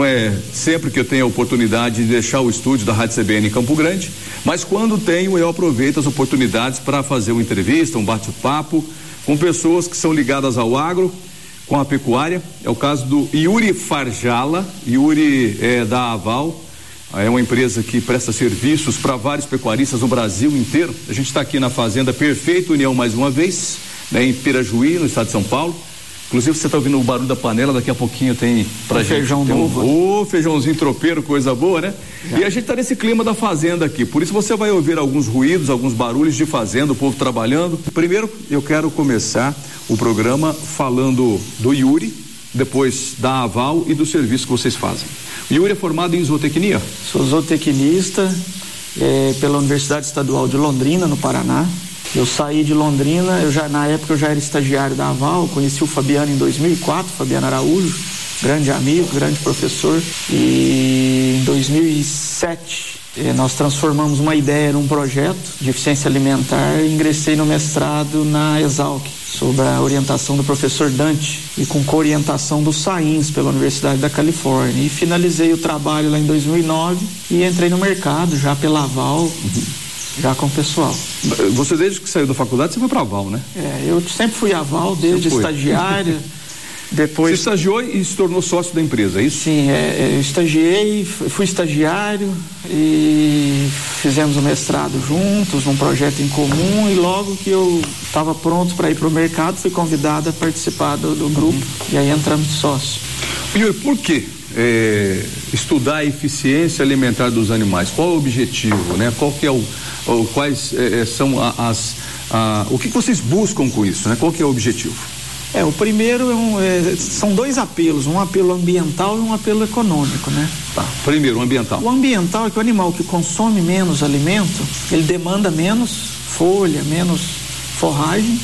não é sempre que eu tenho a oportunidade de deixar o estúdio da Rádio CBN em Campo Grande, mas quando tenho eu aproveito as oportunidades para fazer uma entrevista, um bate-papo com pessoas que são ligadas ao agro, com a pecuária. É o caso do Yuri Farjala, Yuri é da Aval, é uma empresa que presta serviços para vários pecuaristas no Brasil inteiro. A gente está aqui na Fazenda Perfeito União mais uma vez, né, em Pirajuí, no estado de São Paulo. Inclusive você está ouvindo o barulho da panela, daqui a pouquinho tem pra um gente. Feijão tem novo. Um, oh, feijãozinho tropeiro, coisa boa, né? E a gente está nesse clima da fazenda aqui. Por isso você vai ouvir alguns ruídos, alguns barulhos de fazenda, o povo trabalhando. Primeiro, eu quero começar o programa falando do Yuri, depois da Aval e do serviço que vocês fazem. O Yuri é formado em zootecnia? Sou zootecnista é, pela Universidade Estadual de Londrina, no Paraná. Eu saí de Londrina, eu já na época eu já era estagiário da Aval, conheci o Fabiano em 2004, Fabiano Araújo, grande amigo, grande professor. E em 2007 eh, nós transformamos uma ideia num projeto de eficiência alimentar e ingressei no mestrado na Exalc, sob a orientação do professor Dante e com coorientação do Sainz pela Universidade da Califórnia. E finalizei o trabalho lá em 2009 e entrei no mercado já pela Aval já com o pessoal. Você desde que saiu da faculdade, você foi para Aval, né? É, eu sempre fui aval, desde estagiário. Depois. Você estagiou e se tornou sócio da empresa, é isso? Sim, é, eu estagiei, fui estagiário e fizemos o mestrado juntos, num projeto em comum. E logo que eu estava pronto para ir para o mercado, fui convidado a participar do, do grupo. Uhum. E aí entramos de sócio. Yuri, por quê? É, estudar a eficiência alimentar dos animais. Qual é o objetivo, né? Qual que é o, o quais é, são as a, o que vocês buscam com isso, né? Qual que é o objetivo? É, o primeiro é um, é, são dois apelos, um apelo ambiental e um apelo econômico, né? Tá. Primeiro, o ambiental. O ambiental é que o animal que consome menos alimento, ele demanda menos folha, menos forragem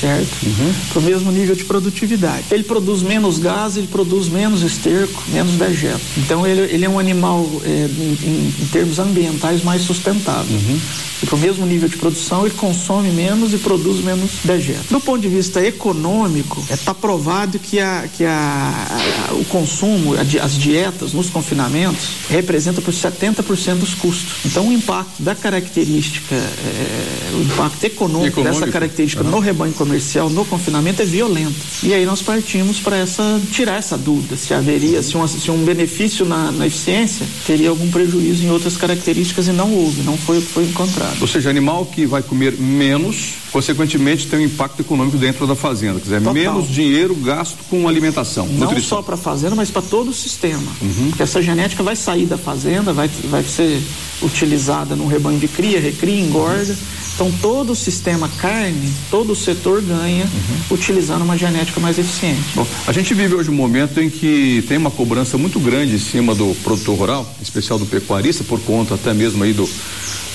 certo? Uhum. Para o mesmo nível de produtividade. Ele produz menos gás, ele produz menos esterco, menos dejeto. Então ele, ele é um animal, é, em, em, termos ambientais, mais sustentável. Uhum. E para o mesmo nível de produção, ele consome menos e produz menos dejeto. Do ponto de vista econômico, está é, tá provado que, a, que a, a, o consumo, as dietas nos confinamentos, representa por 70% dos custos. Então o impacto da característica, é, o impacto econômico, econômico. dessa característica uhum. no rebanho comercial no confinamento é violento. E aí nós partimos para essa tirar essa dúvida se haveria se, uma, se um benefício na, na, eficiência teria algum prejuízo em outras características e não houve, não foi o que foi encontrado. Ou seja, animal que vai comer menos, consequentemente tem um impacto econômico dentro da fazenda, quer dizer, Total. menos dinheiro gasto com alimentação, não nutrição. só para a fazenda, mas para todo o sistema. Uhum. Porque essa genética vai sair da fazenda, vai, vai ser utilizada no rebanho de cria, recria, engorda. Então todo o sistema carne, todo o setor ganha uhum. utilizando uma genética mais eficiente. Bom, a gente vive hoje um momento em que tem uma cobrança muito grande em cima do produtor rural, em especial do pecuarista, por conta até mesmo aí do,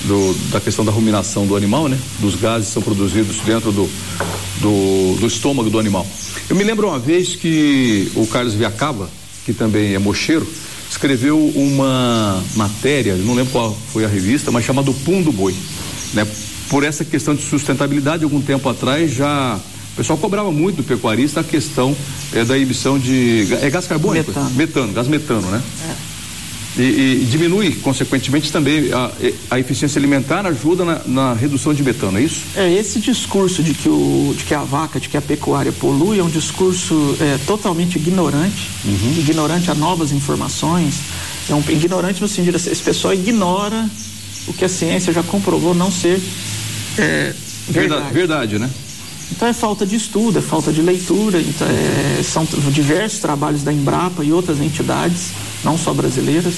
do da questão da ruminação do animal, né? Dos gases que são produzidos dentro do, do, do estômago do animal. Eu me lembro uma vez que o Carlos Viacaba, que também é mocheiro, escreveu uma matéria, não lembro qual foi a revista, mas chamada Pum do Boi, né? por essa questão de sustentabilidade, algum tempo atrás já o pessoal cobrava muito do pecuarista a questão é, da emissão de é gás carbônico, metano, metano gás metano, né? É. E, e, diminui, consequentemente, também a, a eficiência alimentar ajuda na, na, redução de metano, é isso? É, esse discurso de que, o, de que a vaca, de que a pecuária polui é um discurso é, totalmente ignorante, uhum. ignorante a novas informações, é um ignorante no sentido, esse pessoal ignora o que a ciência já comprovou não ser é, verdade. verdade, né? Então é falta de estudo, é falta de leitura, então é, são diversos trabalhos da Embrapa e outras entidades, não só brasileiras,